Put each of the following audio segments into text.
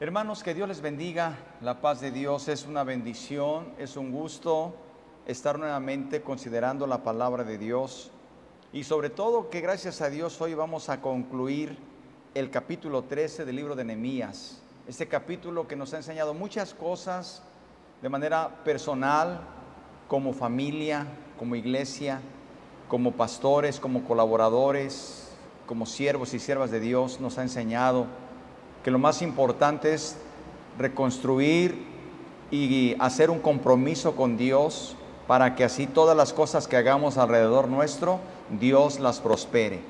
Hermanos, que Dios les bendiga. La paz de Dios es una bendición, es un gusto estar nuevamente considerando la palabra de Dios. Y sobre todo que gracias a Dios hoy vamos a concluir el capítulo 13 del libro de Nehemías. Este capítulo que nos ha enseñado muchas cosas de manera personal, como familia, como iglesia, como pastores, como colaboradores, como siervos y siervas de Dios, nos ha enseñado que lo más importante es reconstruir y hacer un compromiso con Dios para que así todas las cosas que hagamos alrededor nuestro, Dios las prospere.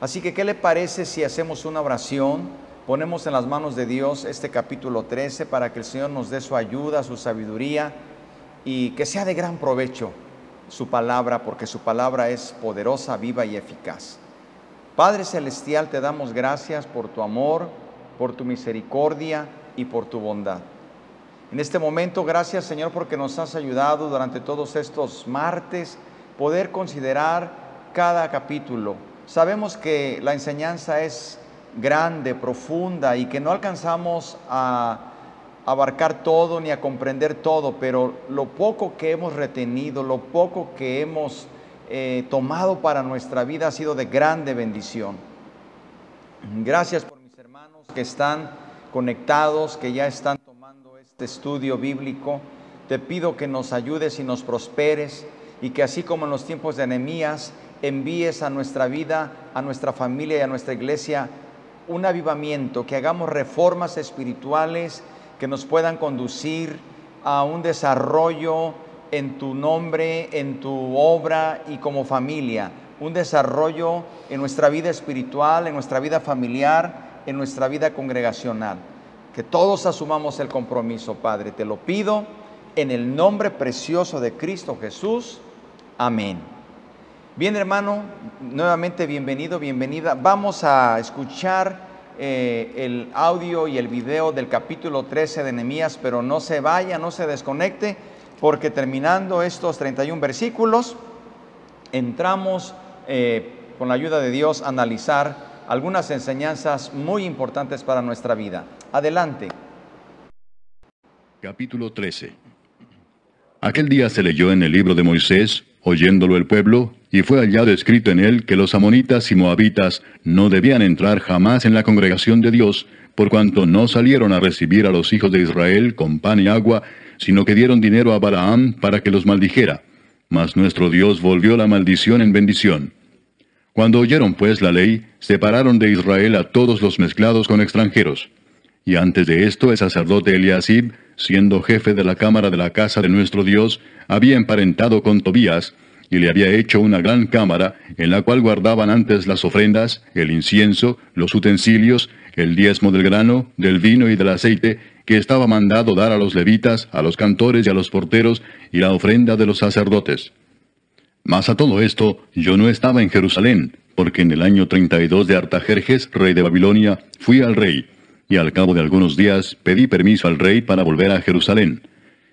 Así que, ¿qué le parece si hacemos una oración? Ponemos en las manos de Dios este capítulo 13 para que el Señor nos dé su ayuda, su sabiduría y que sea de gran provecho su palabra, porque su palabra es poderosa, viva y eficaz. Padre Celestial, te damos gracias por tu amor, por tu misericordia y por tu bondad. En este momento, gracias Señor porque nos has ayudado durante todos estos martes poder considerar cada capítulo. Sabemos que la enseñanza es grande, profunda y que no alcanzamos a abarcar todo ni a comprender todo, pero lo poco que hemos retenido, lo poco que hemos eh, tomado para nuestra vida ha sido de grande bendición. Gracias por que están conectados, que ya están tomando este estudio bíblico. Te pido que nos ayudes y nos prosperes y que así como en los tiempos de Nehemías, envíes a nuestra vida, a nuestra familia y a nuestra iglesia un avivamiento, que hagamos reformas espirituales que nos puedan conducir a un desarrollo en tu nombre, en tu obra y como familia, un desarrollo en nuestra vida espiritual, en nuestra vida familiar, en nuestra vida congregacional. Que todos asumamos el compromiso, Padre. Te lo pido en el nombre precioso de Cristo Jesús. Amén. Bien, hermano, nuevamente bienvenido, bienvenida. Vamos a escuchar eh, el audio y el video del capítulo 13 de Nehemías, pero no se vaya, no se desconecte, porque terminando estos 31 versículos, entramos eh, con la ayuda de Dios a analizar algunas enseñanzas muy importantes para nuestra vida. Adelante. Capítulo 13. Aquel día se leyó en el libro de Moisés, oyéndolo el pueblo, y fue hallado escrito en él que los amonitas y moabitas no debían entrar jamás en la congregación de Dios, por cuanto no salieron a recibir a los hijos de Israel con pan y agua, sino que dieron dinero a Balaam para que los maldijera. Mas nuestro Dios volvió la maldición en bendición. Cuando oyeron pues la ley, separaron de Israel a todos los mezclados con extranjeros. Y antes de esto el sacerdote Eliasib, siendo jefe de la cámara de la casa de nuestro Dios, había emparentado con Tobías, y le había hecho una gran cámara, en la cual guardaban antes las ofrendas, el incienso, los utensilios, el diezmo del grano, del vino y del aceite, que estaba mandado dar a los levitas, a los cantores y a los porteros, y la ofrenda de los sacerdotes. Mas a todo esto, yo no estaba en Jerusalén, porque en el año 32 de Artajerjes, rey de Babilonia, fui al rey, y al cabo de algunos días pedí permiso al rey para volver a Jerusalén.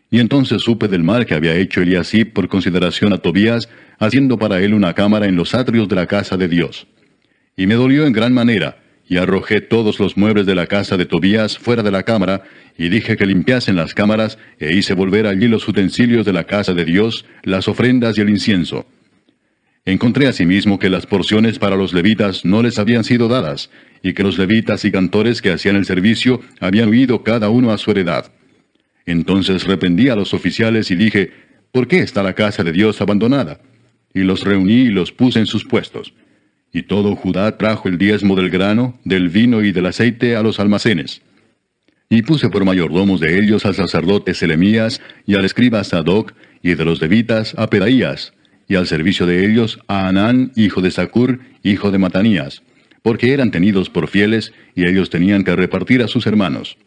Y entonces supe del mal que había hecho Eliasib por consideración a Tobías, haciendo para él una cámara en los atrios de la casa de Dios. Y me dolió en gran manera, y arrojé todos los muebles de la casa de Tobías fuera de la cámara, y dije que limpiasen las cámaras, e hice volver allí los utensilios de la casa de Dios, las ofrendas y el incienso. Encontré asimismo que las porciones para los levitas no les habían sido dadas, y que los levitas y cantores que hacían el servicio habían huido cada uno a su heredad. Entonces reprendí a los oficiales y dije, ¿por qué está la casa de Dios abandonada? Y los reuní y los puse en sus puestos. Y todo Judá trajo el diezmo del grano, del vino y del aceite a los almacenes. Y puse por mayordomos de ellos al sacerdote Selemías y al escriba Sadoc, y de los levitas a Pedaías, y al servicio de ellos a Anán, hijo de Sacur, hijo de Matanías, porque eran tenidos por fieles, y ellos tenían que repartir a sus hermanos.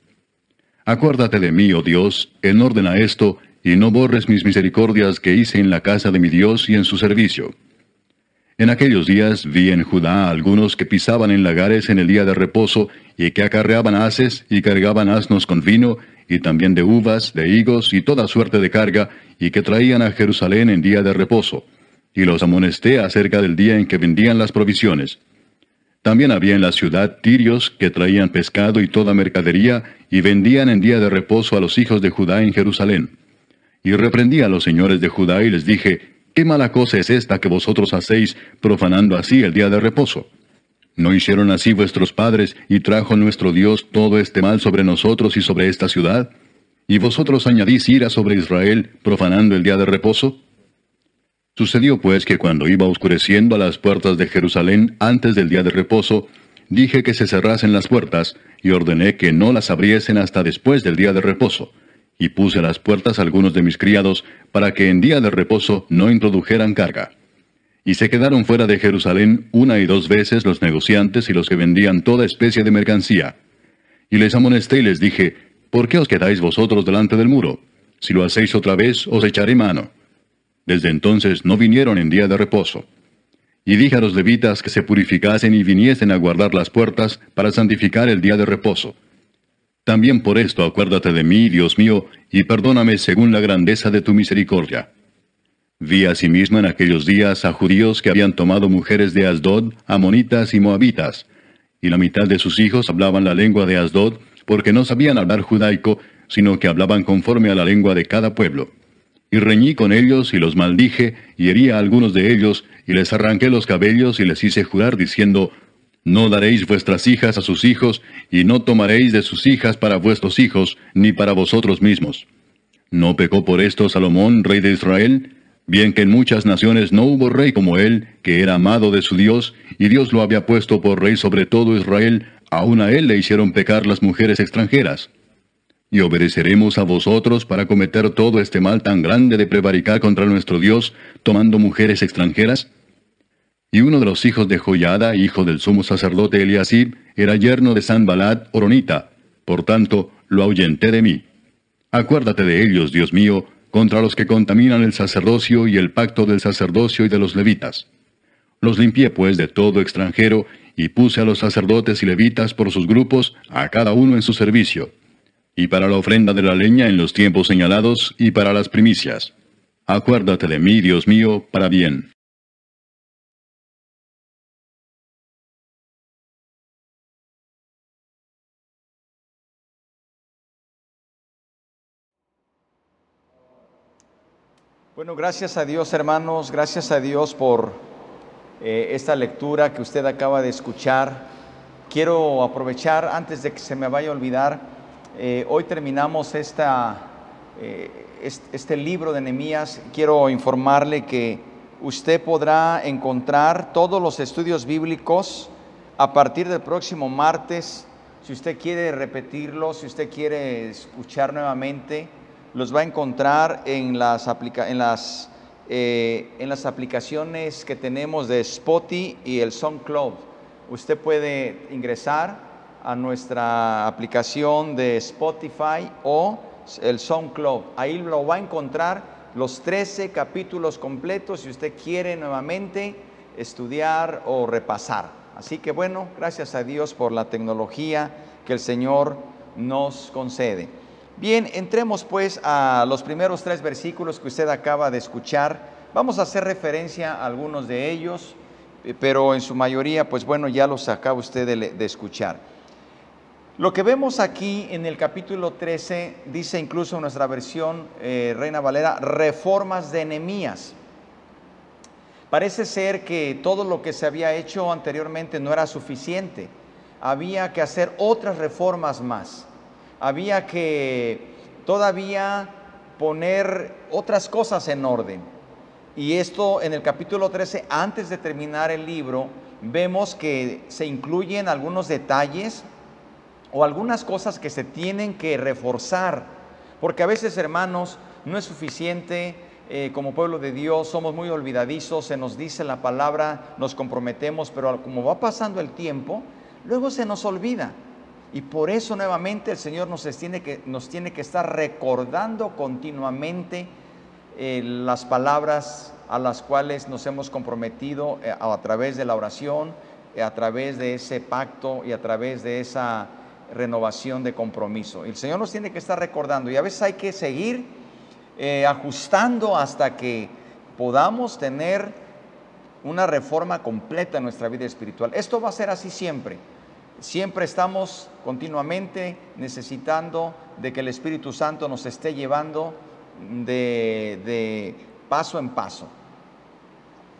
Acuérdate de mí, oh Dios, en orden a esto, y no borres mis misericordias que hice en la casa de mi Dios y en su servicio. En aquellos días vi en Judá algunos que pisaban en lagares en el día de reposo, y que acarreaban haces y cargaban asnos con vino, y también de uvas, de higos y toda suerte de carga, y que traían a Jerusalén en día de reposo. Y los amonesté acerca del día en que vendían las provisiones. También había en la ciudad tirios que traían pescado y toda mercadería y vendían en día de reposo a los hijos de Judá en Jerusalén. Y reprendí a los señores de Judá y les dije, ¿qué mala cosa es esta que vosotros hacéis profanando así el día de reposo? ¿No hicieron así vuestros padres y trajo nuestro Dios todo este mal sobre nosotros y sobre esta ciudad? ¿Y vosotros añadís ira sobre Israel profanando el día de reposo? Sucedió pues que cuando iba oscureciendo a las puertas de Jerusalén antes del día de reposo, dije que se cerrasen las puertas, y ordené que no las abriesen hasta después del día de reposo. Y puse a las puertas algunos de mis criados, para que en día de reposo no introdujeran carga. Y se quedaron fuera de Jerusalén una y dos veces los negociantes y los que vendían toda especie de mercancía. Y les amonesté y les dije, ¿por qué os quedáis vosotros delante del muro? Si lo hacéis otra vez, os echaré mano. Desde entonces no vinieron en día de reposo. Y dije a los levitas que se purificasen y viniesen a guardar las puertas para santificar el día de reposo. También por esto acuérdate de mí, Dios mío, y perdóname según la grandeza de tu misericordia. Vi asimismo en aquellos días a judíos que habían tomado mujeres de Asdod, amonitas y moabitas, y la mitad de sus hijos hablaban la lengua de Asdod, porque no sabían hablar judaico, sino que hablaban conforme a la lengua de cada pueblo. Y reñí con ellos y los maldije, y herí a algunos de ellos, y les arranqué los cabellos y les hice jurar diciendo, No daréis vuestras hijas a sus hijos, y no tomaréis de sus hijas para vuestros hijos, ni para vosotros mismos. ¿No pecó por esto Salomón, rey de Israel? Bien que en muchas naciones no hubo rey como él, que era amado de su Dios, y Dios lo había puesto por rey sobre todo Israel, aun a él le hicieron pecar las mujeres extranjeras y obedeceremos a vosotros para cometer todo este mal tan grande de prevaricar contra nuestro Dios, tomando mujeres extranjeras? Y uno de los hijos de Joyada, hijo del sumo sacerdote Eliasib, era yerno de Sanbalat Oronita, por tanto, lo ahuyenté de mí. Acuérdate de ellos, Dios mío, contra los que contaminan el sacerdocio y el pacto del sacerdocio y de los levitas. Los limpié pues de todo extranjero, y puse a los sacerdotes y levitas por sus grupos, a cada uno en su servicio y para la ofrenda de la leña en los tiempos señalados, y para las primicias. Acuérdate de mí, Dios mío, para bien. Bueno, gracias a Dios hermanos, gracias a Dios por eh, esta lectura que usted acaba de escuchar. Quiero aprovechar, antes de que se me vaya a olvidar, eh, hoy terminamos esta, eh, este libro de Nehemías. Quiero informarle que usted podrá encontrar todos los estudios bíblicos a partir del próximo martes. Si usted quiere repetirlo, si usted quiere escuchar nuevamente, los va a encontrar en las, eh, en las aplicaciones que tenemos de Spotify y el SoundCloud. Usted puede ingresar a nuestra aplicación de Spotify o el SoundCloud. Ahí lo va a encontrar los 13 capítulos completos si usted quiere nuevamente estudiar o repasar. Así que bueno, gracias a Dios por la tecnología que el Señor nos concede. Bien, entremos pues a los primeros tres versículos que usted acaba de escuchar. Vamos a hacer referencia a algunos de ellos, eh, pero en su mayoría, pues bueno, ya los acaba usted de escuchar. Lo que vemos aquí en el capítulo 13, dice incluso nuestra versión eh, Reina Valera, reformas de enemías. Parece ser que todo lo que se había hecho anteriormente no era suficiente. Había que hacer otras reformas más. Había que todavía poner otras cosas en orden. Y esto en el capítulo 13, antes de terminar el libro, vemos que se incluyen algunos detalles o algunas cosas que se tienen que reforzar, porque a veces, hermanos, no es suficiente eh, como pueblo de Dios, somos muy olvidadizos, se nos dice la palabra, nos comprometemos, pero como va pasando el tiempo, luego se nos olvida. Y por eso nuevamente el Señor nos tiene que, nos tiene que estar recordando continuamente eh, las palabras a las cuales nos hemos comprometido eh, a través de la oración, a través de ese pacto y a través de esa renovación de compromiso. El Señor nos tiene que estar recordando y a veces hay que seguir eh, ajustando hasta que podamos tener una reforma completa en nuestra vida espiritual. Esto va a ser así siempre. Siempre estamos continuamente necesitando de que el Espíritu Santo nos esté llevando de, paso en paso.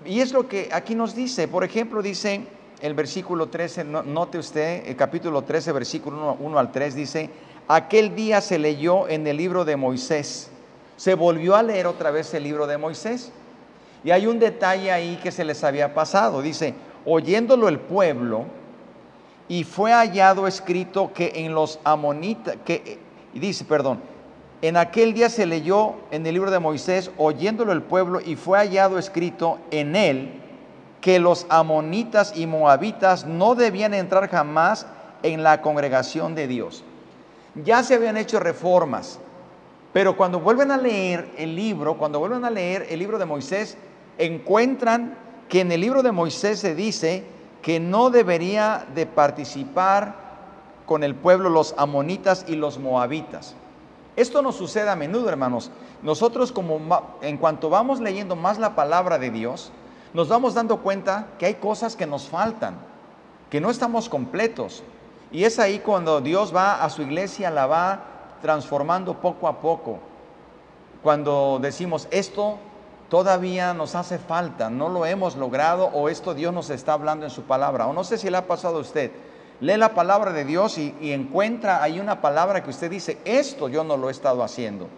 Y es lo que aquí nos dice. Por ejemplo, dice el versículo 13, note usted, el capítulo 13, versículo 1, al 3, dice, aquel día se leyó en el libro de Moisés. Se volvió a leer otra vez el libro de Moisés. Y hay un detalle ahí que se les había pasado. Dice, oyéndolo el pueblo, y fue hallado escrito que en los amonitas, que, dice, perdón, en aquel día se leyó en el libro de Moisés, oyéndolo el pueblo, y fue hallado escrito en él que los amonitas y moabitas no debían entrar jamás en la congregación de Dios. Ya se habían hecho reformas, pero cuando vuelven a leer el libro, cuando vuelven a leer el libro de Moisés, encuentran que en el libro de Moisés se dice que no debería de participar con el pueblo los amonitas y los moabitas. Esto nos sucede a menudo, hermanos. Nosotros como en cuanto vamos leyendo más la palabra de Dios, nos vamos dando cuenta que hay cosas que nos faltan, que no estamos completos. Y es ahí cuando Dios va a su iglesia, la va transformando poco a poco. Cuando decimos, esto todavía nos hace falta, no lo hemos logrado o esto Dios nos está hablando en su palabra. O no sé si le ha pasado a usted lee la palabra de Dios y, encuentra ahí una palabra que usted dice, esto yo no lo he estado haciendo,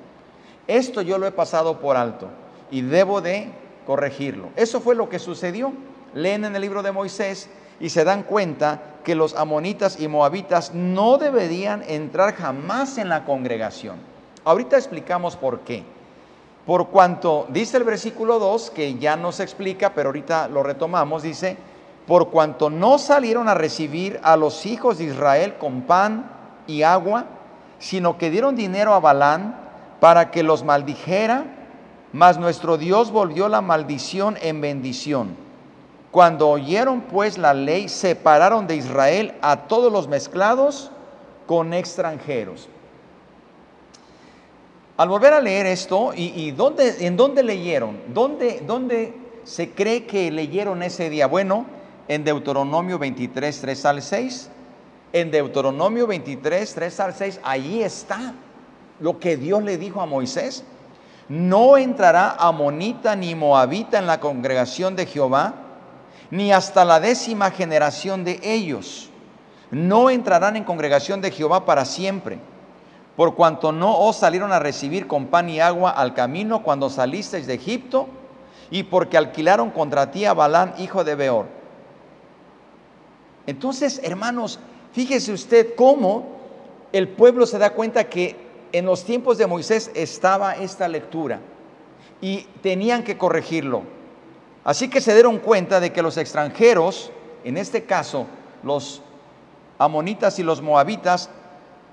esto yo lo he pasado por alto y debo de corregirlo. Eso fue lo que sucedió. Leen en el libro de Moisés y se dan cuenta que los amonitas y moabitas no deberían entrar jamás en la congregación. Ahorita explicamos por qué. Por cuanto dice el versículo 2, que ya no se explica, pero ahorita lo retomamos, dice, por cuanto no salieron a recibir a los hijos de Israel con pan y agua, sino que dieron dinero a Balán para que los maldijera, mas nuestro Dios volvió la maldición en bendición. Cuando oyeron pues la ley, separaron de Israel a todos los mezclados con extranjeros. Al volver a leer esto, ¿y, dónde, en dónde leyeron? ¿Dónde, ¿Dónde se cree que leyeron ese día? Bueno, en Deuteronomio 23, 3 al 6. En Deuteronomio 23, 3 al 6, ahí está lo que Dios le dijo a Moisés. No entrará amonita ni moabita en la congregación de Jehová, ni hasta la décima generación de ellos. No entrarán en congregación de Jehová para siempre, por cuanto no os salieron a recibir con pan y agua al camino cuando salisteis de Egipto, y porque alquilaron contra ti a Balán, hijo de Beor entonces, hermanos, fíjese usted cómo el pueblo se da cuenta que en los tiempos de Moisés estaba esta lectura y tenían que corregirlo. Así que se dieron cuenta de que los extranjeros, en este caso los amonitas y los moabitas,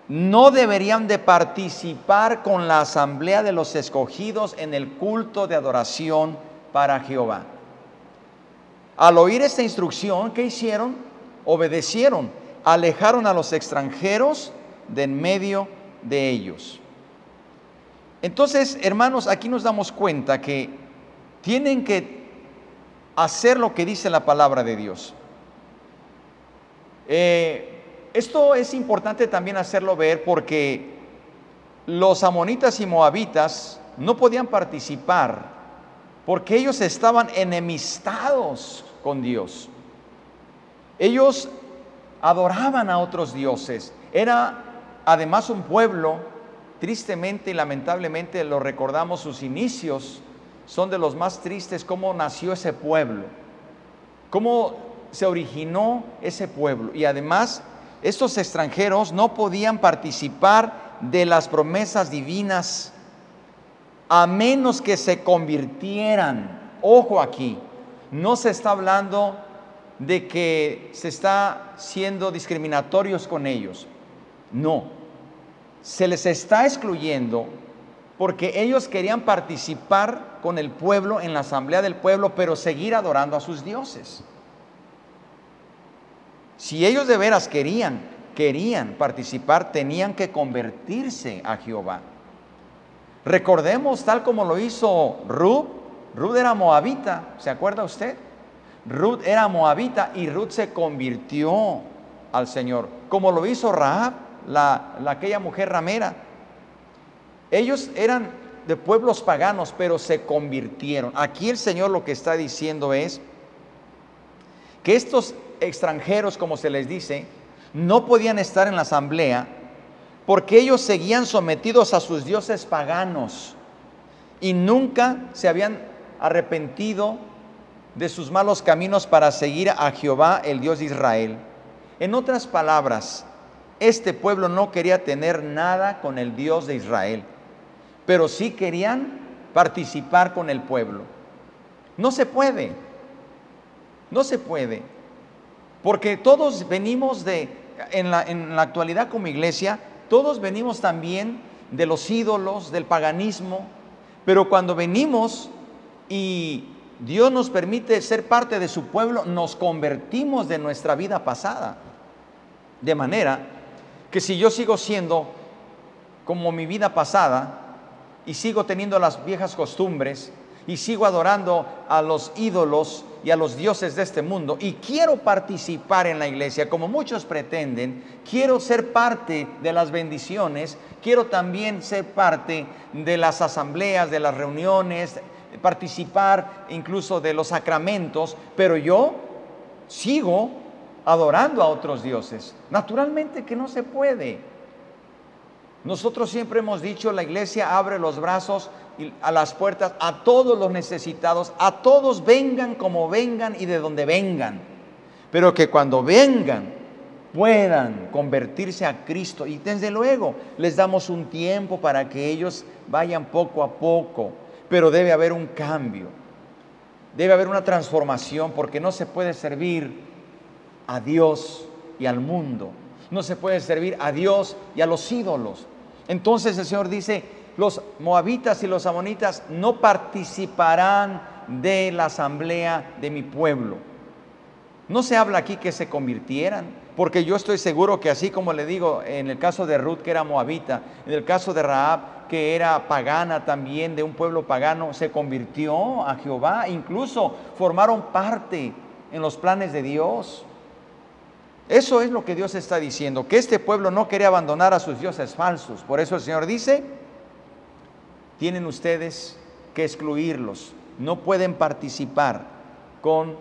no deberían de participar con la asamblea de los escogidos en el culto de adoración para Jehová. Al oír esta instrucción, ¿qué hicieron? obedecieron, alejaron a los extranjeros de en medio de ellos. Entonces, hermanos, aquí nos damos cuenta que tienen que hacer lo que dice la palabra de Dios. Eh, esto es importante también hacerlo ver porque los amonitas y moabitas no podían participar porque ellos estaban enemistados con Dios. Ellos adoraban a otros dioses. Era además un pueblo, tristemente y lamentablemente lo recordamos, sus inicios son de los más tristes, cómo nació ese pueblo, cómo se originó ese pueblo. Y además, estos extranjeros no podían participar de las promesas divinas a menos que se convirtieran. Ojo aquí, no se está hablando de que se está siendo discriminatorios con ellos. No, se les está excluyendo porque ellos querían participar con el pueblo en la asamblea del pueblo, pero seguir adorando a sus dioses. Si ellos de veras querían, querían participar, tenían que convertirse a Jehová. Recordemos tal como lo hizo Rub, Rub era moabita, ¿se acuerda usted? Ruth era moabita y Ruth se convirtió al Señor, como lo hizo Rahab, la, aquella mujer ramera. Ellos eran de pueblos paganos, pero se convirtieron. Aquí el Señor lo que está diciendo es que estos extranjeros, como se les dice, no podían estar en la asamblea porque ellos seguían sometidos a sus dioses paganos y nunca se habían arrepentido de sus malos caminos para seguir a Jehová, el Dios de Israel. En otras palabras, este pueblo no quería tener nada con el Dios de Israel, pero sí querían participar con el pueblo. No se puede, no se puede, porque todos venimos de, en la, en la actualidad como iglesia, todos venimos también de los ídolos, del paganismo, pero cuando venimos y Dios nos permite ser parte de su pueblo, nos convertimos de nuestra vida pasada. De manera que si yo sigo siendo como mi vida pasada y sigo teniendo las viejas costumbres y sigo adorando a los ídolos y a los dioses de este mundo y quiero participar en la iglesia como muchos pretenden, quiero ser parte de las bendiciones, quiero también ser parte de las asambleas, de las reuniones, participar incluso de los sacramentos, pero yo sigo adorando a otros dioses. Naturalmente que no se puede. Nosotros siempre hemos dicho, la iglesia abre los brazos a las puertas a todos los necesitados, a todos vengan como vengan y de donde vengan, pero que cuando vengan puedan convertirse a Cristo y desde luego les damos un tiempo para que ellos vayan poco a poco pero debe haber un cambio, debe haber una transformación, porque no se puede servir a Dios y al mundo, no se puede servir a Dios y a los ídolos. Entonces el Señor dice, los moabitas y los amonitas no participarán de la asamblea de mi pueblo. No se habla aquí que se convirtieran, porque yo estoy seguro que así como le digo en el caso de Ruth que era moabita, en el caso de Raab que era pagana también, de un pueblo pagano, se convirtió a Jehová, incluso formaron parte en los planes de Dios. Eso es lo que Dios está diciendo, que este pueblo no quería abandonar a sus dioses falsos. Por eso el Señor dice, tienen ustedes que excluirlos, no pueden participar con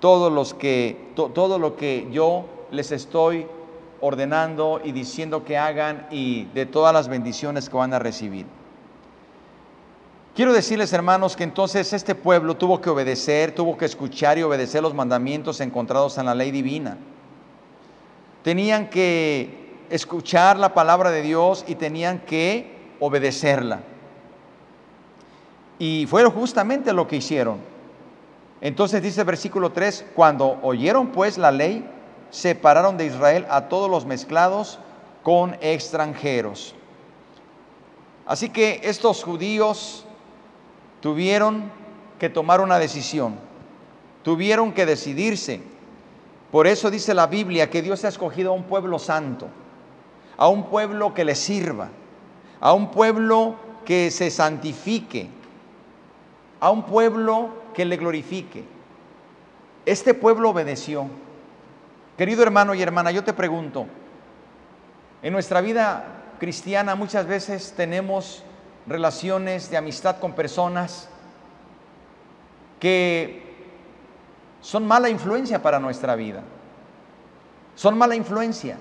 todos los que, todo lo que yo les estoy ordenando y diciendo que hagan y de todas las bendiciones que van a recibir. Quiero decirles, hermanos, que entonces este pueblo tuvo que obedecer, tuvo que escuchar y obedecer los mandamientos encontrados en la ley divina. Tenían que escuchar la palabra de Dios y tenían que obedecerla. Y fue justamente lo que hicieron. Entonces dice el versículo 3, cuando oyeron pues la ley, separaron de Israel a todos los mezclados con extranjeros. Así que estos judíos tuvieron que tomar una decisión, tuvieron que decidirse. Por eso dice la Biblia que Dios ha escogido a un pueblo santo, a un pueblo que le sirva, a un pueblo que se santifique, a un pueblo que le glorifique. Este pueblo obedeció. Querido hermano y hermana, yo te pregunto, en nuestra vida cristiana muchas veces tenemos relaciones de amistad con personas que son mala influencia para nuestra vida. Son mala influencia.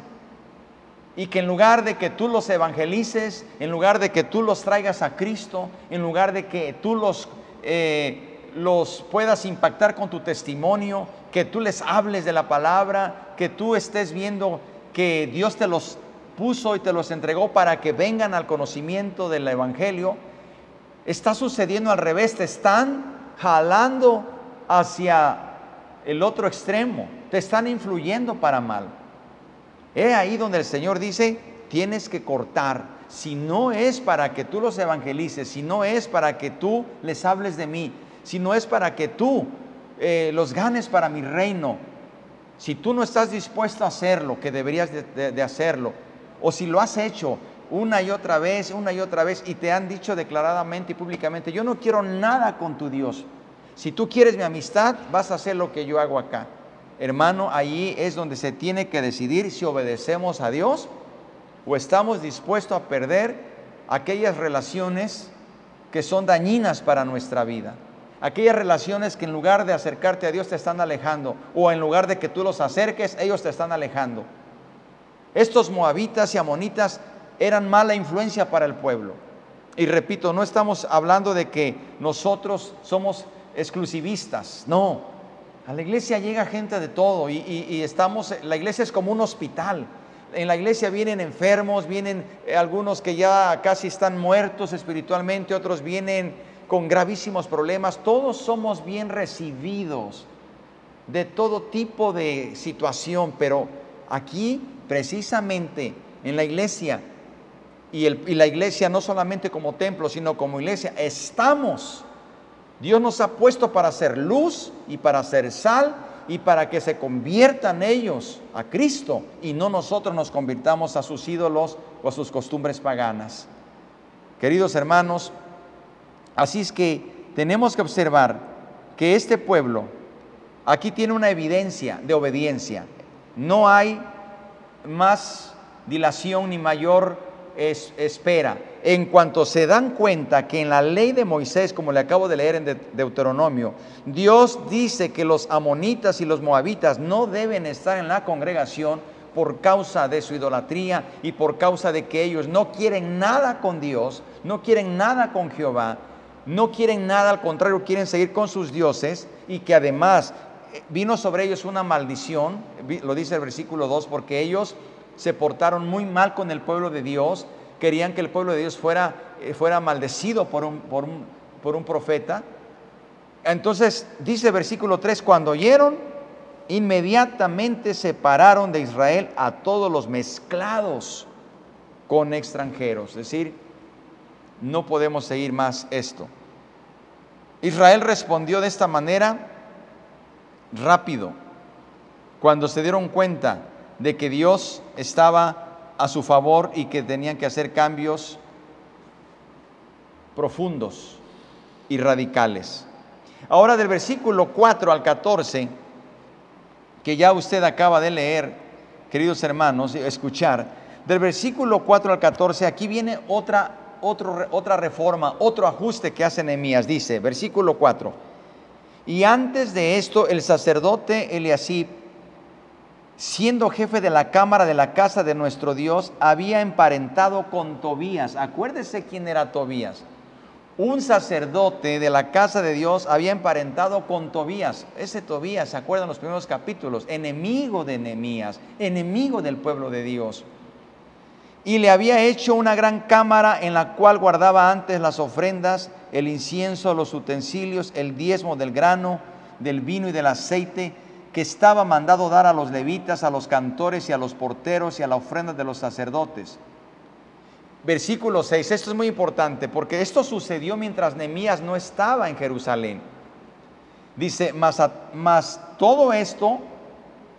Y que en lugar de que tú los evangelices, en lugar de que tú los traigas a Cristo, en lugar de que tú los, eh, los puedas impactar con tu testimonio, que tú les hables de la palabra, que tú estés viendo que Dios te los puso y te los entregó para que vengan al conocimiento del Evangelio, está sucediendo al revés, te están jalando hacia el otro extremo, te están influyendo para mal. He ahí donde el Señor dice, tienes que cortar. Si no es para que tú los evangelices, si no es para que tú les hables de mí, si no es para que tú eh, los ganes para mi reino. Si tú no estás dispuesto a hacerlo, que deberías de, hacerlo, o si lo has hecho una y otra vez, una y otra vez, y te han dicho declaradamente y públicamente, yo no quiero nada con tu Dios, Si tú quieres mi amistad, vas a hacer lo que yo hago acá. Hermano, ahí es donde se tiene que decidir si obedecemos a Dios o estamos dispuestos a perder aquellas relaciones que son dañinas para nuestra vida. Aquellas relaciones que en lugar de acercarte a Dios te están alejando o en lugar de que tú los acerques, ellos te están alejando. Estos moabitas y amonitas eran mala influencia para el pueblo. Y repito, no estamos hablando de que nosotros somos exclusivistas, no. A la iglesia llega gente de todo y, estamos, la iglesia es como un hospital. En la iglesia vienen enfermos, vienen eh, algunos que ya casi están muertos espiritualmente, otros vienen con gravísimos problemas. Todos somos bien recibidos de todo tipo de situación, pero aquí precisamente en la iglesia y, y la iglesia no solamente como templo, sino como iglesia, estamos Dios nos ha puesto para hacer luz y para hacer sal y para que se conviertan ellos a Cristo y no nosotros nos convirtamos a sus ídolos o a sus costumbres paganas. Queridos hermanos, así es que tenemos que observar que este pueblo aquí tiene una evidencia de obediencia. No hay más dilación ni mayor espera en cuanto se dan cuenta que en la ley de Moisés, como le acabo de leer en Deuteronomio, Dios dice que los amonitas y los moabitas no deben estar en la congregación por causa de su idolatría y por causa de que ellos no quieren nada con Dios, no quieren nada con Jehová, no quieren nada, al contrario, quieren seguir con sus dioses y que además eh, vino sobre ellos una maldición, lo dice el versículo 2, porque ellos se portaron muy mal con el pueblo de Dios, querían que el pueblo de Dios fuera, eh, fuera maldecido por un, por, un, por un profeta. Entonces dice versículo 3, cuando oyeron, inmediatamente separaron de Israel a todos los mezclados con extranjeros. Es decir, no podemos seguir más esto. Israel respondió de esta manera rápido, cuando se dieron cuenta de que Dios estaba a su favor y que tenían que hacer cambios profundos y radicales. Ahora del versículo 4 al 14, que ya usted acaba de leer, queridos hermanos, escuchar, del versículo 4 al 14, aquí viene otra, otra reforma, otro ajuste que hace Nehemías. Dice, versículo 4, y antes de esto el sacerdote Eliasib siendo jefe de la cámara de la casa de nuestro Dios, había emparentado con Tobías. Acuérdese quién era Tobías. Un sacerdote de la casa de Dios había emparentado con Tobías. Ese Tobías, ¿se acuerdan los primeros capítulos? Enemigo de Nehemías, enemigo del pueblo de Dios. Y le había hecho una gran cámara en la cual guardaba antes las ofrendas, el incienso, los utensilios, el diezmo del grano, del vino y del aceite que estaba mandado dar a los levitas, a los cantores y a los porteros y a la ofrenda de los sacerdotes. Versículo 6, esto es muy importante porque esto sucedió mientras Nehemías no estaba en Jerusalén. Dice, más, todo esto,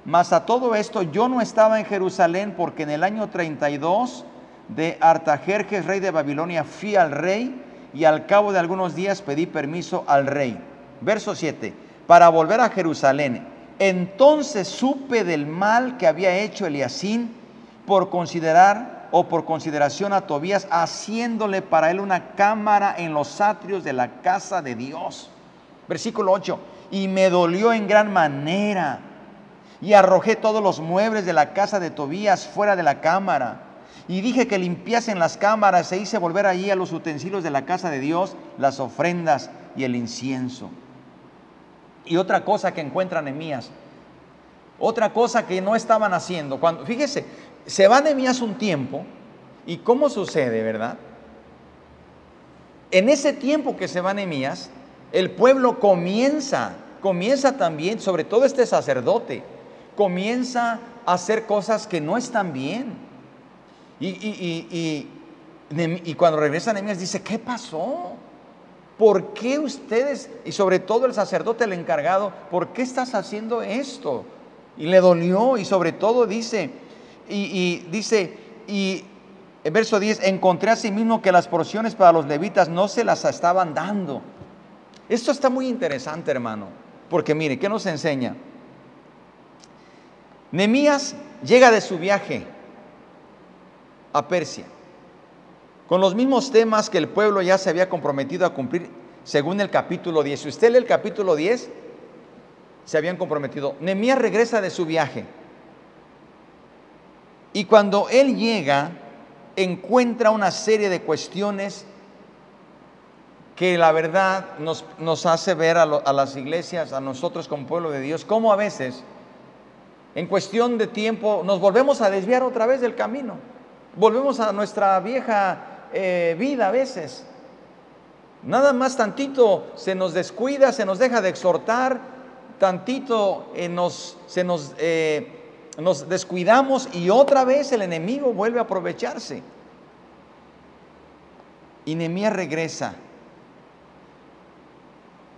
más a todo esto yo no estaba en Jerusalén porque en el año 32 de Artajerjes, rey de Babilonia, fui al rey y al cabo de algunos días pedí permiso al rey. Verso 7, para volver a Jerusalén entonces supe del mal que había hecho Eliasín por considerar o por consideración a Tobías, haciéndole para él una cámara en los atrios de la casa de Dios. Versículo 8. Y me dolió en gran manera. Y arrojé todos los muebles de la casa de Tobías fuera de la cámara. Y dije que limpiasen las cámaras e hice volver allí a los utensilios de la casa de Dios, las ofrendas y el incienso. Y otra cosa que encuentran Nehemías, otra cosa que no estaban haciendo, cuando, fíjese, se va Nehemías un tiempo, y cómo sucede, ¿verdad? En ese tiempo que se va Nehemías, el pueblo comienza, comienza también, sobre todo este sacerdote, comienza a hacer cosas que no están bien. Y, y, y, y cuando regresa Nehemías dice, ¿qué pasó? ¿Por qué ustedes, y sobre todo el sacerdote, el encargado, por qué estás haciendo esto? Y le dolió, y sobre todo dice, y, dice, y en verso 10, encontré a sí mismo que las porciones para los levitas no se las estaban dando. Esto está muy interesante, hermano, porque mire, ¿qué nos enseña? Nemías llega de su viaje a Persia con los mismos temas que el pueblo ya se había comprometido a cumplir según el capítulo 10. Si usted lee el capítulo 10, se habían comprometido. Nemías regresa de su viaje. Y cuando él llega, encuentra una serie de cuestiones que la verdad nos, nos hace ver a, a, las iglesias, a nosotros como pueblo de Dios, cómo a veces, en cuestión de tiempo, nos volvemos a desviar otra vez del camino. Volvemos a nuestra vieja eh, vida a veces. Nada más tantito se nos descuida, se nos deja de exhortar, tantito eh, nos, se nos, eh, nos descuidamos y otra vez el enemigo vuelve a aprovecharse. Y Nehemías regresa.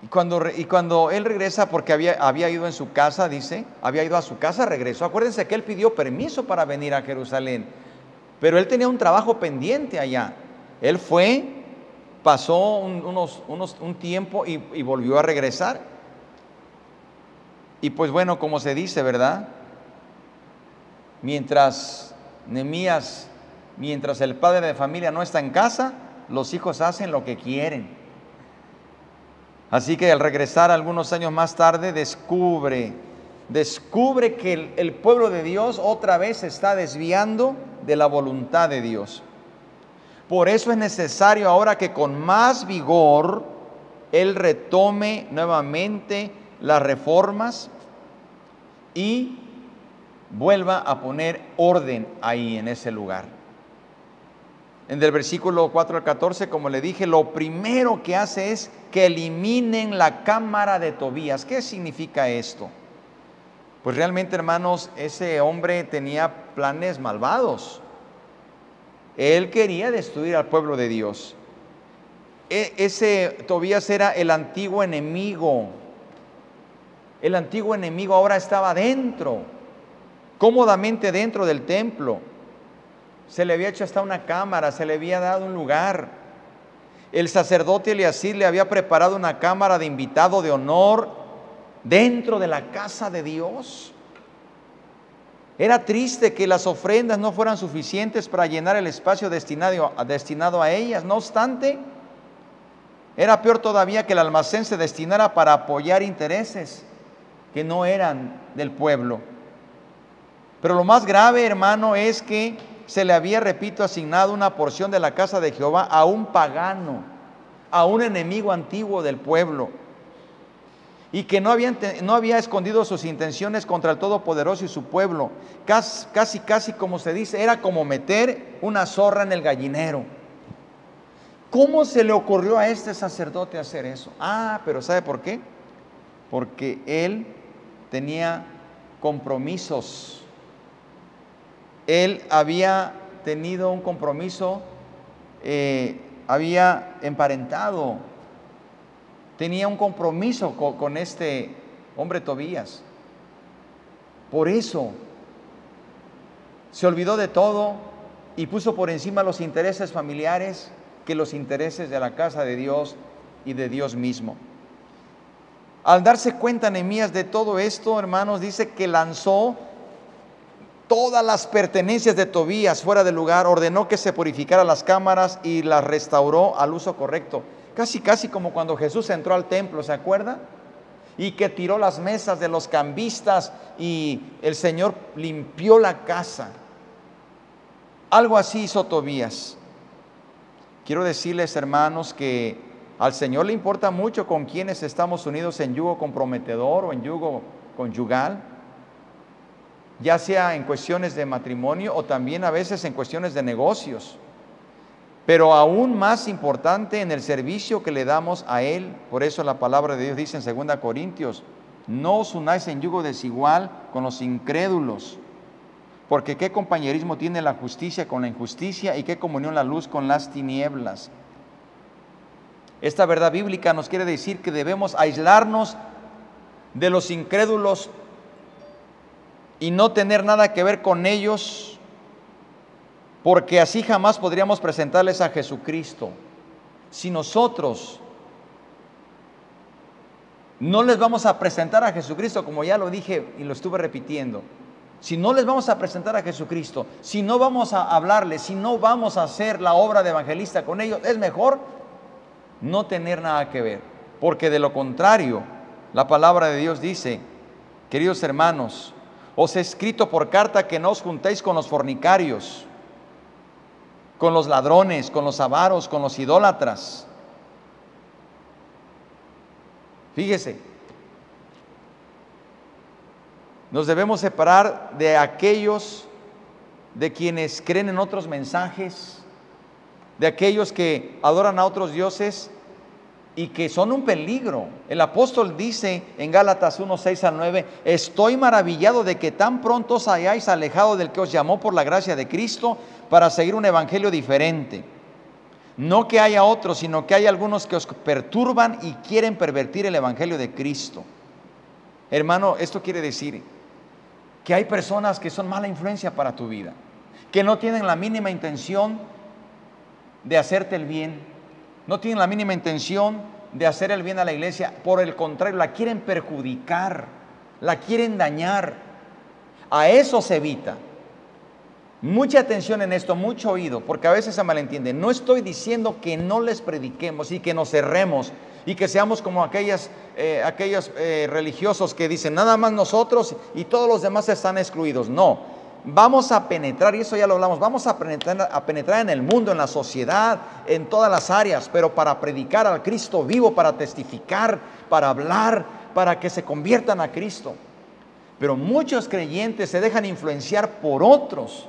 Y cuando, y cuando él regresa, porque había, había ido en su casa, dice, había ido a su casa, regresó. Acuérdense que él pidió permiso para venir a Jerusalén, pero él tenía un trabajo pendiente allá. Él fue, pasó un, unos, unos, un tiempo y, volvió a regresar. Y pues bueno, como se dice, ¿verdad? Mientras Nemías, mientras el padre de familia no está en casa, los hijos hacen lo que quieren. Así que al regresar algunos años más tarde descubre, descubre que el, el, pueblo de Dios otra vez se está desviando de la voluntad de Dios. Por eso es necesario ahora que con más vigor Él retome nuevamente las reformas y vuelva a poner orden ahí en ese lugar. En el versículo 4 al 14, como le dije, lo primero que hace es que eliminen la cámara de Tobías. ¿Qué significa esto? Pues realmente, hermanos, ese hombre tenía planes malvados. Él quería destruir al pueblo de Dios. E ese Tobías era el antiguo enemigo. El antiguo enemigo ahora estaba dentro, cómodamente dentro del templo se le había hecho hasta una cámara, se le había dado un lugar. El sacerdote Eliasir le había preparado una cámara de invitado de honor dentro de la casa de Dios. Era triste que las ofrendas no fueran suficientes para llenar el espacio destinado, destinado a ellas. No obstante, era peor todavía que el almacén se destinara para apoyar intereses que no eran del pueblo. Pero lo más grave, hermano, es que se le había, repito, asignado una porción de la casa de Jehová a un pagano, a un enemigo antiguo del pueblo, y que no había, no había escondido sus intenciones contra el Todopoderoso y su pueblo. Casi, casi, casi como se dice, era como meter una zorra en el gallinero. ¿Cómo se le ocurrió a este sacerdote hacer eso? Ah, pero ¿sabe por qué? Porque él tenía compromisos él había tenido un compromiso, eh, había emparentado, tenía un compromiso con, este hombre Tobías. Por eso se olvidó de todo y puso por encima los intereses familiares que los intereses de la casa de Dios y de Dios mismo. Al darse cuenta Nehemías de todo esto, hermanos, dice que lanzó todas las pertenencias de Tobías fuera del lugar, ordenó que se purificara las cámaras y las restauró al uso correcto. Casi, casi como cuando Jesús entró al templo, ¿se acuerda? Y que tiró las mesas de los cambistas y el Señor limpió la casa. Algo así hizo Tobías. Quiero decirles, hermanos, que al Señor le importa mucho con quienes estamos unidos en yugo comprometedor o en yugo conyugal ya sea en cuestiones de matrimonio o también a veces en cuestiones de negocios. Pero aún más importante en el servicio que le damos a Él. Por eso la palabra de Dios dice en 2 Corintios, no os unáis en yugo desigual con los incrédulos. Porque qué compañerismo tiene la justicia con la injusticia y qué comunión la luz con las tinieblas. Esta verdad bíblica nos quiere decir que debemos aislarnos de los incrédulos y no tener nada que ver con ellos, porque así jamás podríamos presentarles a Jesucristo. Si nosotros no les vamos a presentar a Jesucristo, como ya lo dije y lo estuve repitiendo, si no les vamos a presentar a Jesucristo, si no vamos a hablarles, si no vamos a hacer la obra de evangelista con ellos, es mejor no tener nada que ver. Porque de lo contrario, la palabra de Dios dice, queridos hermanos, os he escrito por carta que no os juntéis con los fornicarios, con los ladrones, con los avaros, con los idólatras. Fíjese, nos debemos separar de aquellos de quienes creen en otros mensajes, de aquellos que adoran a otros dioses y que son un peligro. El apóstol dice en Gálatas 1, 6 al 9, estoy maravillado de que tan pronto os hayáis alejado del que os llamó por la gracia de Cristo para seguir un evangelio diferente. No que haya otros, sino que hay algunos que os perturban y quieren pervertir el evangelio de Cristo. Hermano, esto quiere decir que hay personas que son mala influencia para tu vida, que no tienen la mínima intención de hacerte el bien, no tienen la mínima intención de hacer el bien a la iglesia, por el contrario, la quieren perjudicar, la quieren dañar. A eso se evita. Mucha atención en esto, mucho oído, porque a veces se malentiende. No estoy diciendo que no les prediquemos y que nos cerremos y que seamos como aquellas, eh, aquellos eh, religiosos que dicen nada más nosotros y todos los demás están excluidos. No, vamos a penetrar, y eso ya lo hablamos, vamos a penetrar, a penetrar en el mundo, en la sociedad, en todas las áreas, pero para predicar al Cristo vivo, para testificar, para hablar, para que se conviertan a Cristo. Pero muchos creyentes se dejan influenciar por otros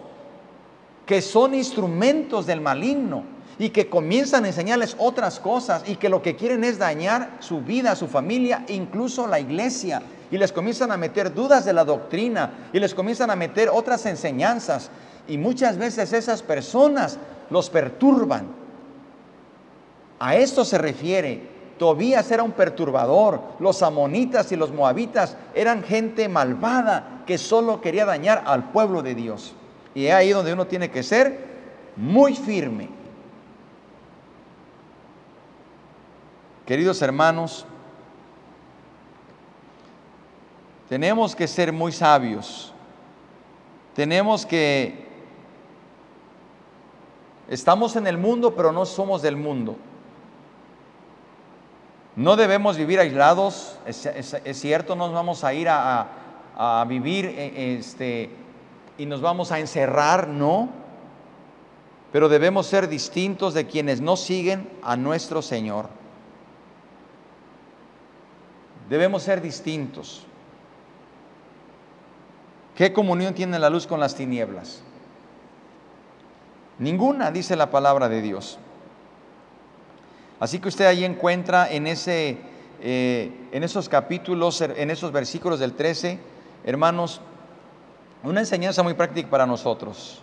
que son instrumentos del maligno y que comienzan a enseñarles otras cosas y que lo que quieren es dañar su vida, su familia, incluso la iglesia. Y les comienzan a meter dudas de la doctrina y les comienzan a meter otras enseñanzas. Y muchas veces esas personas los perturban. A esto se refiere. Tobías era un perturbador. Los amonitas y los moabitas eran gente malvada que solo quería dañar al pueblo de Dios. Y ahí donde uno tiene que ser muy firme. Queridos hermanos, tenemos que ser muy sabios. Tenemos que... Estamos en el mundo, pero no somos del mundo. No debemos vivir aislados, es, cierto, no nos vamos a ir a, a vivir eh, este, y nos vamos a encerrar, no. Pero debemos ser distintos de quienes no siguen a nuestro Señor. Debemos ser distintos. ¿Qué comunión tiene la luz con las tinieblas? Ninguna, dice la palabra de Dios. Así que usted ahí encuentra en, ese, eh, en esos capítulos, en esos versículos del 13, hermanos, una enseñanza muy práctica para nosotros.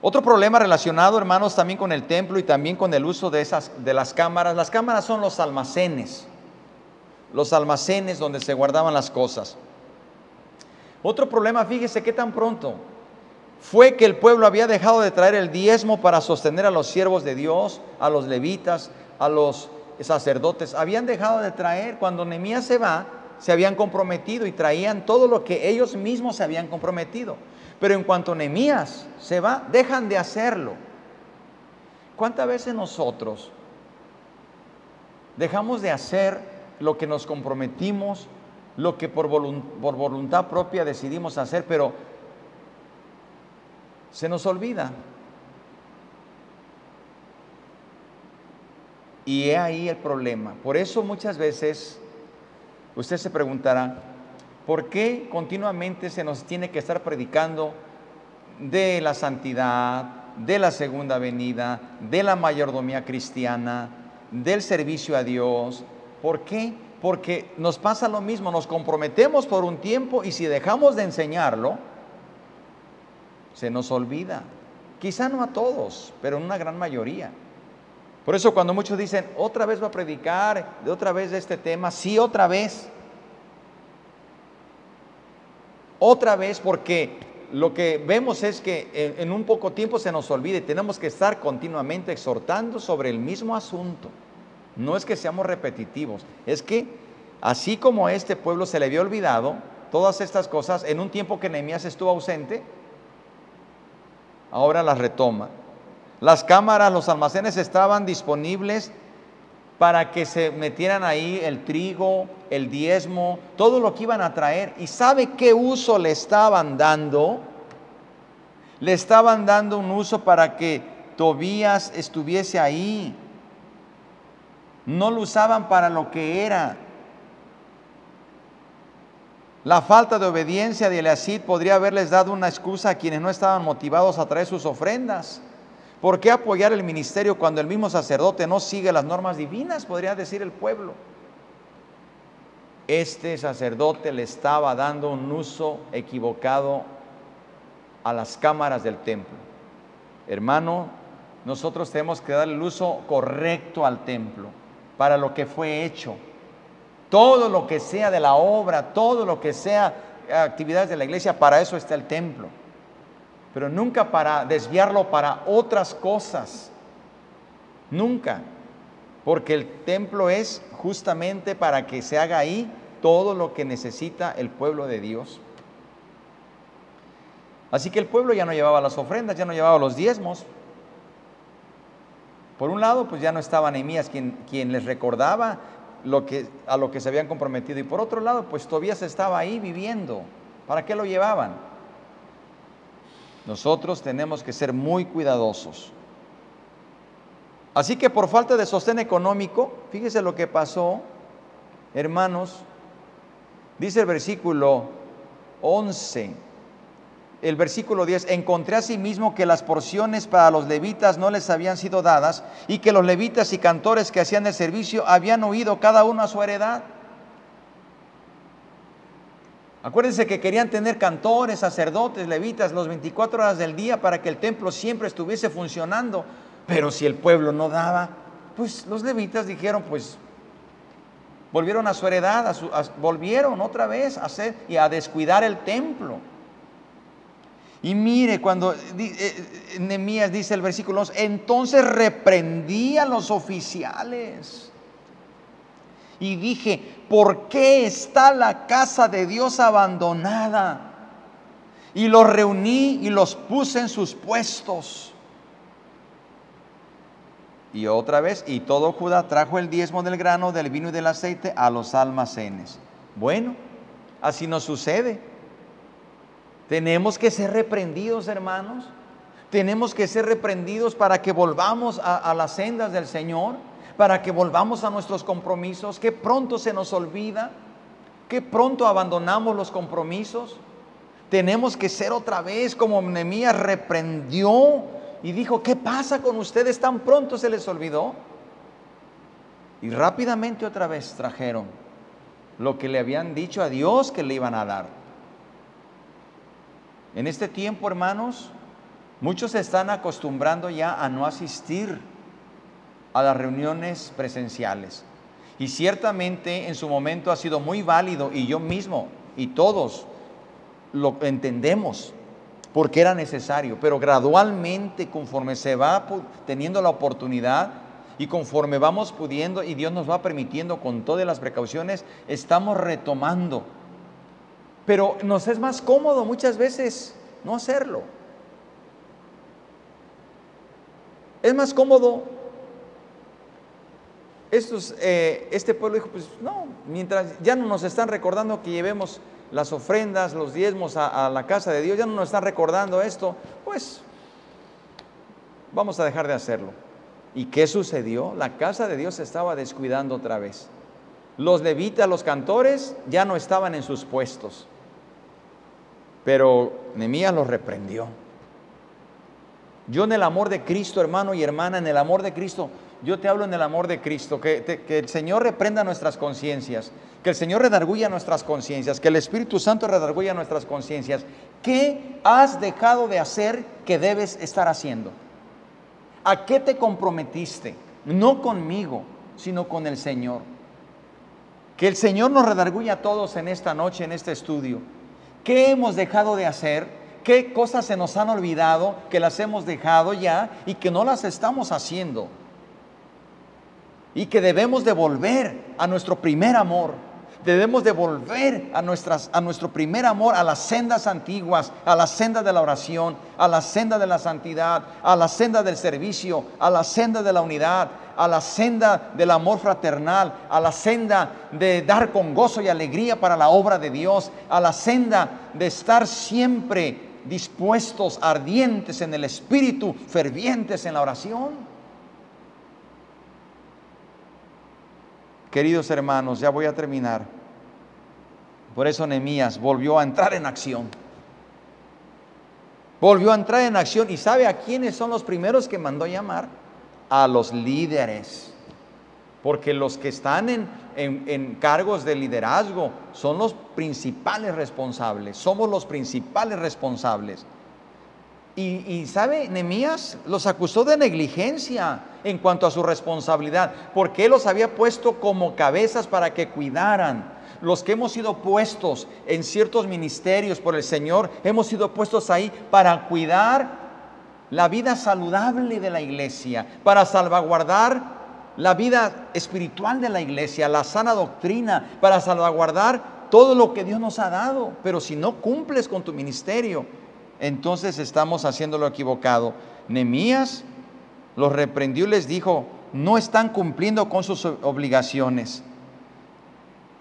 Otro problema relacionado, hermanos, también con el templo y también con el uso de, esas, de las cámaras. Las cámaras son los almacenes, los almacenes donde se guardaban las cosas. Otro problema, fíjese qué tan pronto fue que el pueblo había dejado de traer el diezmo para sostener a los siervos de Dios, a los levitas, a los sacerdotes. Habían dejado de traer. Cuando Nehemías se va, se habían comprometido y traían todo lo que ellos mismos se habían comprometido. Pero en cuanto Nehemías se va, dejan de hacerlo. ¿Cuántas veces nosotros dejamos de hacer lo que nos comprometimos, lo que por, voluntad propia decidimos hacer, pero se nos olvida? Y he ahí el problema. Por eso muchas veces Usted se preguntará, ¿por qué continuamente se nos tiene que estar predicando de la santidad, de la segunda venida, de la mayordomía cristiana, del servicio a Dios? ¿Por qué? Porque nos pasa lo mismo, nos comprometemos por un tiempo y si dejamos de enseñarlo, se nos olvida. Quizá no a todos, pero en una gran mayoría. Por eso cuando muchos dicen, otra vez va a predicar, de otra vez este tema, sí, otra vez. Otra vez porque lo que vemos es que en un poco tiempo se nos olvide, tenemos que estar continuamente exhortando sobre el mismo asunto. No es que seamos repetitivos, es que así como a este pueblo se le había olvidado todas estas cosas en un tiempo que Nehemías estuvo ausente, ahora las retoma. Las cámaras, los almacenes estaban disponibles para que se metieran ahí el trigo, el diezmo, todo lo que iban a traer. ¿Y sabe qué uso le estaban dando? Le estaban dando un uso para que Tobías estuviese ahí. No lo usaban para lo que era. La falta de obediencia de Eliasid podría haberles dado una excusa a quienes no estaban motivados a traer sus ofrendas. ¿Por qué apoyar el ministerio cuando el mismo sacerdote no sigue las normas divinas? Podría decir el pueblo. Este sacerdote le estaba dando un uso equivocado a las cámaras del templo. Hermano, nosotros tenemos que dar el uso correcto al templo para lo que fue hecho. Todo lo que sea de la obra, todo lo que sea actividades de la iglesia, para eso está el templo pero nunca para desviarlo para otras cosas. Nunca. Porque el templo es justamente para que se haga ahí todo lo que necesita el pueblo de Dios. Así que el pueblo ya no llevaba las ofrendas, ya no llevaba los diezmos. Por un lado, pues ya no estaba Nehemías quien, quien les recordaba lo que, a lo que se habían comprometido. Y por otro lado, pues todavía se estaba ahí viviendo. ¿Para qué lo llevaban? Nosotros tenemos que ser muy cuidadosos. Así que por falta de sostén económico, fíjese lo que pasó, hermanos, dice el versículo 11, el versículo 10, encontré a sí mismo que las porciones para los levitas no les habían sido dadas y que los levitas y cantores que hacían el servicio habían huido cada uno a su heredad. Acuérdense que querían tener cantores, sacerdotes, levitas los 24 horas del día para que el templo siempre estuviese funcionando. Pero si el pueblo no daba, pues los levitas dijeron, pues volvieron a su heredad, volvieron otra vez a hacer y a descuidar el templo. Y mire, cuando eh, eh, Nehemías dice el versículo 11, entonces reprendí a los oficiales y dije, ¿por qué está la casa de Dios abandonada? Y los reuní y los puse en sus puestos. Y otra vez, y todo Judá trajo el diezmo del grano, del vino y del aceite a los almacenes. Bueno, así nos sucede. Tenemos que ser reprendidos, hermanos. Tenemos que ser reprendidos para que volvamos a, las sendas del Señor para que volvamos a nuestros compromisos, que pronto se nos olvida, que pronto abandonamos los compromisos. Tenemos que ser otra vez como Nehemías reprendió y dijo, ¿qué pasa con ustedes? Tan pronto se les olvidó. Y rápidamente otra vez trajeron lo que le habían dicho a Dios que le iban a dar. En este tiempo, hermanos, muchos se están acostumbrando ya a no asistir a las reuniones presenciales. Y ciertamente en su momento ha sido muy válido y yo mismo y todos lo entendemos porque era necesario, pero gradualmente conforme se va teniendo la oportunidad y conforme vamos pudiendo y Dios nos va permitiendo con todas las precauciones, estamos retomando. Pero nos es más cómodo muchas veces no hacerlo. Es más cómodo eh, este pueblo dijo, pues no, mientras ya no nos están recordando que llevemos las ofrendas, los diezmos a, a la casa de Dios, ya no nos están recordando esto, pues vamos a dejar de hacerlo. ¿Y qué sucedió? La casa de Dios se estaba descuidando otra vez. Los levitas, los cantores, ya no estaban en sus puestos. Pero Nemías los reprendió. Yo en el amor de Cristo, hermano y hermana, en el amor de Cristo, yo te hablo en el amor de Cristo, que, el Señor reprenda nuestras conciencias, que el Señor redarguya nuestras conciencias, que el Espíritu Santo redarguya nuestras conciencias. ¿Qué has dejado de hacer que debes estar haciendo? ¿A qué te comprometiste? No conmigo, sino con el Señor. Que el Señor nos redarguya a todos en esta noche, en este estudio. ¿Qué hemos dejado de hacer? ¿Qué cosas se nos han olvidado que las hemos dejado ya y que no las estamos haciendo? y que debemos de volver a nuestro primer amor. Debemos de volver a, nuestras, a nuestro primer amor, a las sendas antiguas, a la senda de la oración, a la senda de la santidad, a la senda del servicio, a la senda de la unidad, a la senda del amor fraternal, a la senda de dar con gozo y alegría para la obra de Dios, a la senda de estar siempre dispuestos, ardientes en el espíritu, fervientes en la oración. Queridos hermanos, ya voy a terminar. Por eso Nehemías volvió a entrar en acción. Volvió a entrar en acción y sabe a quiénes son los primeros que mandó llamar? A los líderes. Porque los que están en, en, cargos de liderazgo son los principales responsables. Somos los principales responsables. Y, sabe, Nemías los acusó de negligencia en cuanto a su responsabilidad, porque él los había puesto como cabezas para que cuidaran. Los que hemos sido puestos en ciertos ministerios por el Señor, hemos sido puestos ahí para cuidar la vida saludable de la iglesia, para salvaguardar la vida espiritual de la iglesia, la sana doctrina, para salvaguardar todo lo que Dios nos ha dado. Pero si no cumples con tu ministerio, entonces estamos haciendo lo equivocado. Nemías los reprendió y les dijo, no están cumpliendo con sus obligaciones.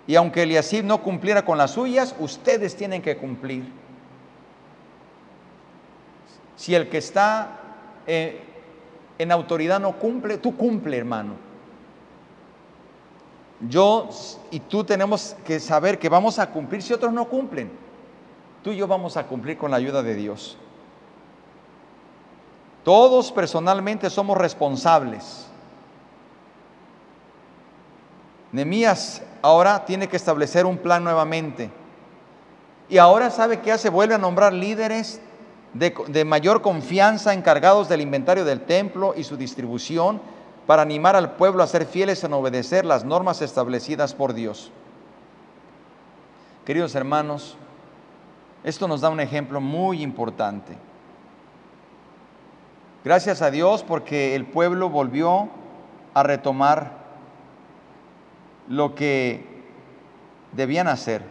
Y aunque Eliasib no cumpliera con las suyas, ustedes tienen que cumplir. Si el que está eh, en autoridad no cumple, tú cumple, hermano. Yo y tú tenemos que saber que vamos a cumplir si otros no cumplen tú y yo vamos a cumplir con la ayuda de Dios. Todos personalmente somos responsables. Nemías ahora tiene que establecer un plan nuevamente. Y ahora sabe que hace, vuelve a nombrar líderes de, mayor confianza encargados del inventario del templo y su distribución para animar al pueblo a ser fieles en obedecer las normas establecidas por Dios. Queridos hermanos, esto nos da un ejemplo muy importante. Gracias a Dios porque el pueblo volvió a retomar lo que debían hacer.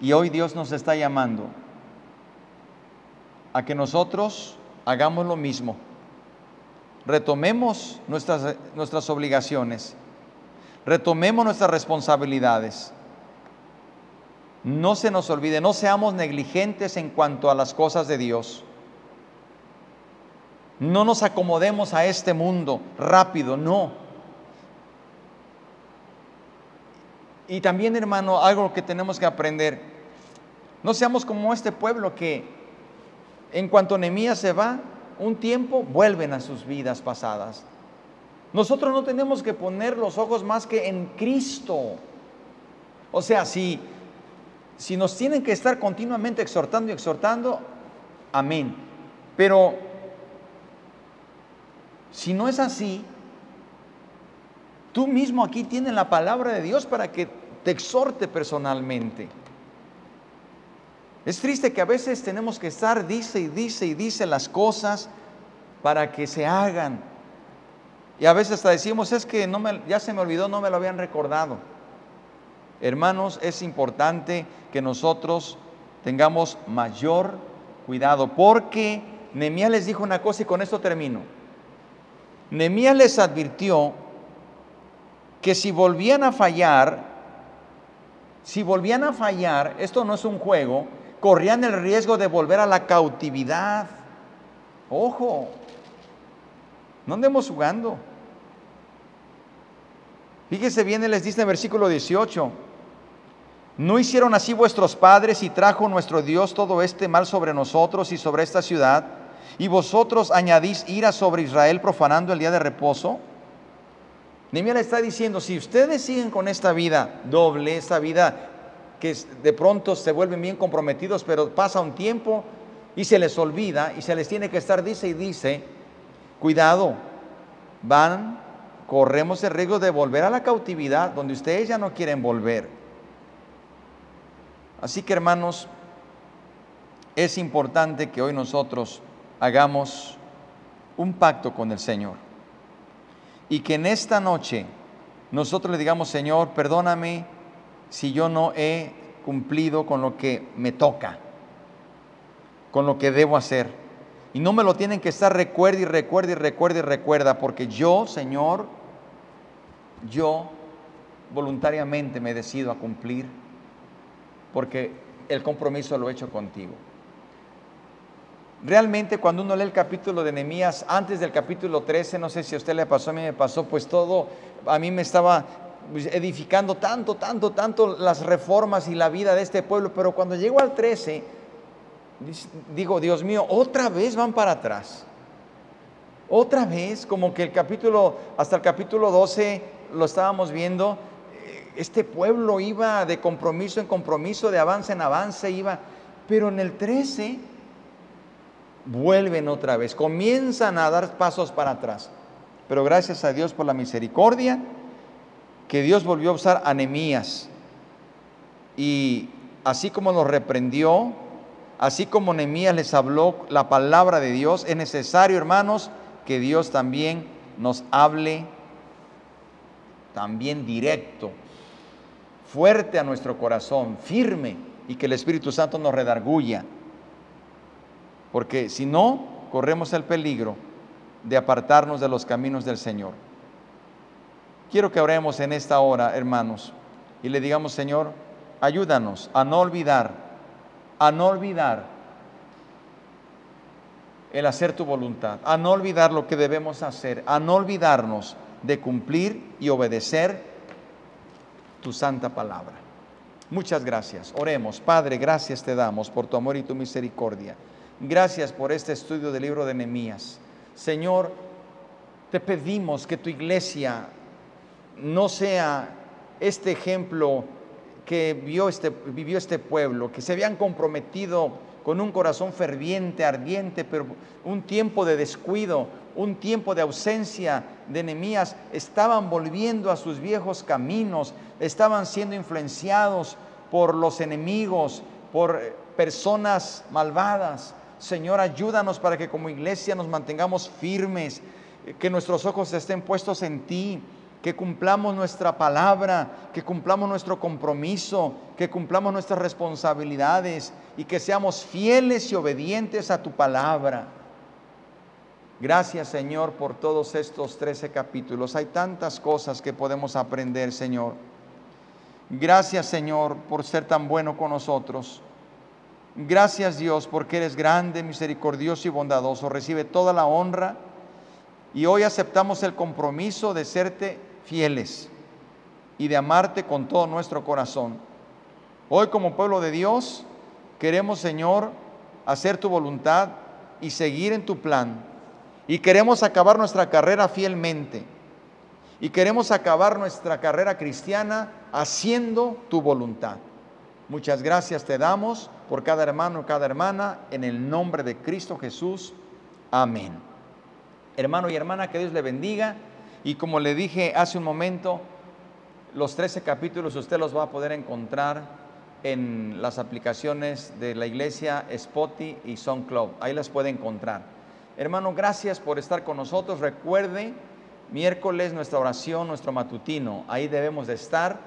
Y hoy Dios nos está llamando a que nosotros hagamos lo mismo. Retomemos nuestras, nuestras obligaciones. Retomemos nuestras responsabilidades no se nos olvide, no seamos negligentes en cuanto a las cosas de Dios. No nos acomodemos a este mundo rápido, no. Y también, hermano, algo que tenemos que aprender. No seamos como este pueblo que en cuanto Nehemías se va, un tiempo vuelven a sus vidas pasadas. Nosotros no tenemos que poner los ojos más que en Cristo. O sea, si si nos tienen que estar continuamente exhortando y exhortando, amén. Pero si no es así, tú mismo aquí tienes la palabra de Dios para que te exhorte personalmente. Es triste que a veces tenemos que estar, dice y dice y dice las cosas para que se hagan. Y a veces hasta decimos, es que no me, ya se me olvidó, no me lo habían recordado. Hermanos, es importante que nosotros tengamos mayor cuidado, porque Nemías les dijo una cosa y con esto termino. Nemías les advirtió que si volvían a fallar, si volvían a fallar, esto no es un juego, corrían el riesgo de volver a la cautividad. Ojo, no andemos jugando. Fíjese bien, les dice en el versículo 18, ¿No hicieron así vuestros padres y trajo nuestro Dios todo este mal sobre nosotros y sobre esta ciudad? ¿Y vosotros añadís ira sobre Israel profanando el día de reposo? Nehemías le está diciendo, si ustedes siguen con esta vida doble, esta vida que de pronto se vuelven bien comprometidos, pero pasa un tiempo y se les olvida y se les tiene que estar, dice y dice, cuidado, van, corremos el riesgo de volver a la cautividad donde ustedes ya no quieren volver. Así que hermanos, es importante que hoy nosotros hagamos un pacto con el Señor y que en esta noche nosotros le digamos, Señor, perdóname si yo no he cumplido con lo que me toca, con lo que debo hacer. Y no me lo tienen que estar recuerda y recuerda y recuerda y recuerda, porque yo, Señor, yo voluntariamente me decido a cumplir, porque el compromiso lo he hecho contigo. Realmente cuando uno lee el capítulo de Nehemías, antes del capítulo 13, no sé si a usted le pasó, a mí me pasó, pues todo, a mí me estaba edificando tanto, tanto, tanto las reformas y la vida de este pueblo, pero cuando llego al 13, digo, Dios mío, otra vez van para atrás. Otra vez, como que el capítulo, hasta el capítulo 12 lo estábamos viendo, eh, este pueblo iba de compromiso en compromiso, de avance en avance, iba, pero en el 13 vuelven otra vez, comienzan a dar pasos para atrás. Pero gracias a Dios por la misericordia, que Dios volvió a usar a Y así como los reprendió, así como Nehemías les habló la palabra de Dios, es necesario, hermanos, que Dios también nos hable también directo, fuerte a nuestro corazón, firme, y que el Espíritu Santo nos redarguya. Porque si no, corremos el peligro de apartarnos de los caminos del Señor. Quiero que oremos en esta hora, hermanos, y le digamos, Señor, ayúdanos a no olvidar, a no olvidar el hacer tu voluntad, a no olvidar lo que debemos hacer, a no olvidarnos de cumplir y obedecer tu santa palabra. Muchas gracias. Oremos. Padre, gracias te damos por tu amor y tu misericordia. Gracias por este estudio del libro de Nehemías. Señor, te pedimos que tu iglesia no sea este ejemplo que vio este, vivió este pueblo, que se habían comprometido con un corazón ferviente, ardiente, pero un tiempo de descuido, un tiempo de ausencia de enemías, estaban volviendo a sus viejos caminos, estaban siendo influenciados por los enemigos, por personas malvadas. Señor, ayúdanos para que como iglesia nos mantengamos firmes, que nuestros ojos estén puestos en ti, que cumplamos nuestra palabra, que cumplamos nuestro compromiso, que cumplamos nuestras responsabilidades y que seamos fieles y obedientes a tu palabra. Gracias Señor por todos estos 13 capítulos. Hay tantas cosas que podemos aprender, Señor. Gracias Señor por ser tan bueno con nosotros. Gracias Dios porque eres grande, misericordioso y bondadoso. Recibe toda la honra y hoy aceptamos el compromiso de serte fieles y de amarte con todo nuestro corazón. Hoy como pueblo de Dios queremos, Señor, hacer tu voluntad y seguir en tu plan. Y queremos acabar nuestra carrera fielmente. Y queremos acabar nuestra carrera cristiana haciendo tu voluntad. Muchas gracias te damos por cada hermano y cada hermana en el nombre de Cristo Jesús. Amén. Hermano y hermana, que Dios le bendiga. Y como le dije hace un momento, los 13 capítulos usted los va a poder encontrar en las aplicaciones de la iglesia Spotify y SoundCloud. Ahí las puede encontrar. Hermano, gracias por estar con nosotros. Recuerde, miércoles nuestra oración, nuestro matutino. Ahí debemos de estar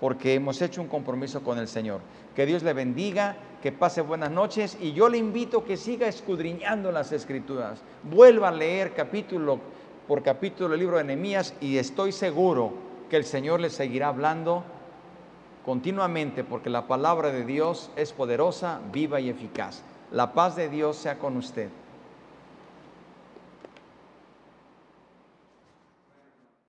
porque hemos hecho un compromiso con el Señor. Que Dios le bendiga, que pase buenas noches y yo le invito que siga escudriñando las escrituras. Vuelva a leer capítulo por capítulo del libro de Nehemías y estoy seguro que el Señor le seguirá hablando continuamente porque la palabra de Dios es poderosa, viva y eficaz. La paz de Dios sea con usted.